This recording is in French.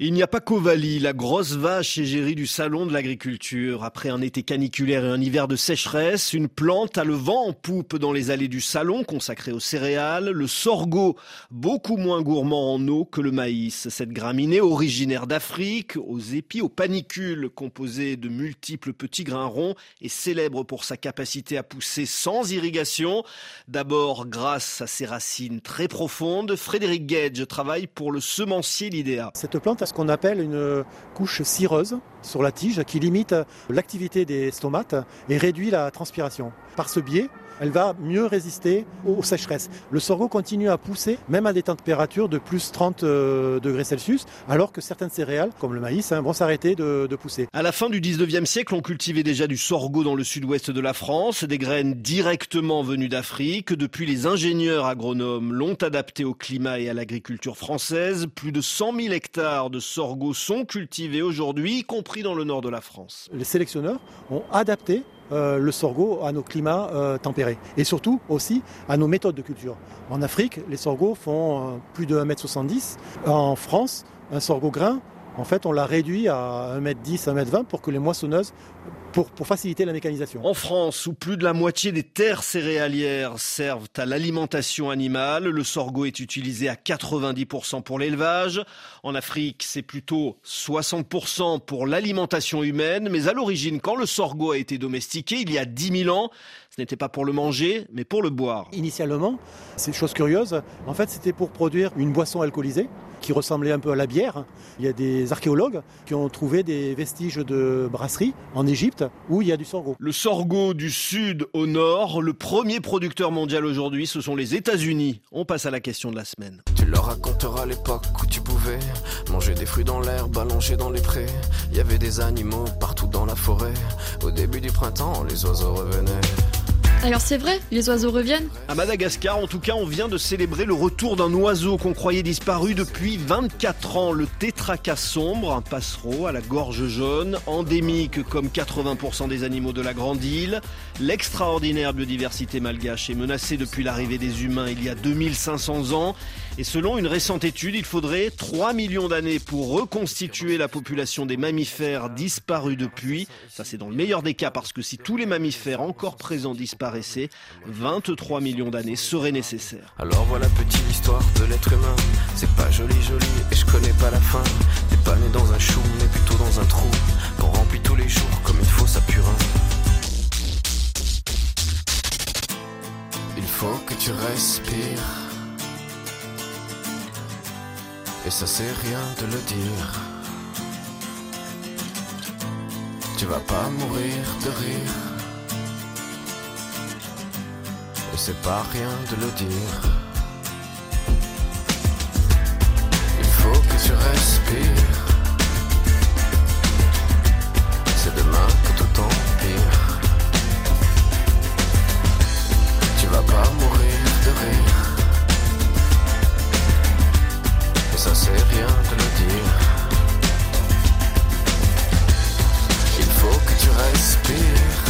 Il n'y a pas qu'Ovalie, la grosse vache égérie du salon de l'agriculture. Après un été caniculaire et un hiver de sécheresse, une plante a le vent en poupe dans les allées du salon consacré aux céréales, le sorgho, beaucoup moins gourmand en eau que le maïs. Cette graminée originaire d'Afrique, aux épis, aux panicules, composée de multiples petits grains ronds, est célèbre pour sa capacité à pousser sans irrigation. D'abord grâce à ses racines très profondes, Frédéric Gage travaille pour le semencier L'Idéa. Cette plante ce qu'on appelle une couche cireuse sur la tige qui limite l'activité des stomates et réduit la transpiration. Par ce biais, elle va mieux résister aux sécheresses. Le sorgho continue à pousser même à des températures de plus 30 euh, degrés Celsius, alors que certaines céréales, comme le maïs, hein, vont s'arrêter de, pousser. À la fin du 19e siècle, on cultivait déjà du sorgho dans le sud-ouest de la France, des graines directement venues d'Afrique. Depuis, les ingénieurs agronomes l'ont adapté au climat et à l'agriculture française. Plus de 100 000 hectares de sorgho sont cultivés aujourd'hui, y compris dans le nord de la France. Les sélectionneurs ont adapté euh, le sorgho à nos climats euh, tempérés et surtout aussi à nos méthodes de culture. En Afrique, les sorghos font euh, plus de 1m70. En France, un sorgho grain en fait, on l'a réduit à 1m10, 1m20 pour que les moissonneuses, pour, pour, faciliter la mécanisation. En France, où plus de la moitié des terres céréalières servent à l'alimentation animale, le sorgho est utilisé à 90% pour l'élevage. En Afrique, c'est plutôt 60% pour l'alimentation humaine. Mais à l'origine, quand le sorgho a été domestiqué, il y a 10 000 ans, ce n'était pas pour le manger, mais pour le boire. Initialement, c'est une chose curieuse, en fait, c'était pour produire une boisson alcoolisée qui ressemblait un peu à la bière. Il y a des archéologues qui ont trouvé des vestiges de brasserie en Égypte où il y a du sorgho. Le sorgho du sud au nord, le premier producteur mondial aujourd'hui, ce sont les États-Unis. On passe à la question de la semaine. Tu leur raconteras l'époque où tu pouvais manger des fruits dans l'herbe, allonger dans les prés. Il y avait des animaux partout dans la forêt. Au début du printemps, les oiseaux revenaient. Alors c'est vrai, les oiseaux reviennent À Madagascar, en tout cas, on vient de célébrer le retour d'un oiseau qu'on croyait disparu depuis 24 ans, le tétracas sombre, un passereau à la gorge jaune, endémique comme 80% des animaux de la grande île. L'extraordinaire biodiversité malgache est menacée depuis l'arrivée des humains il y a 2500 ans. Et selon une récente étude, il faudrait 3 millions d'années pour reconstituer la population des mammifères disparus depuis. Ça c'est dans le meilleur des cas parce que si tous les mammifères encore présents disparaissaient, 23 millions d'années seraient nécessaires. Alors voilà petite histoire de l'être humain. C'est pas joli joli et je connais pas la fin. T'es pas né dans un chou mais plutôt dans un trou qu'on remplit tous les jours comme il faut sa purin. Il faut que tu respires et ça c'est rien de le dire. Tu vas pas mourir de rire c'est pas rien de le dire. Il faut que tu respires. C'est demain que tout empire. Tu vas pas mourir de rire. Et ça c'est rien de le dire. Il faut que tu respires.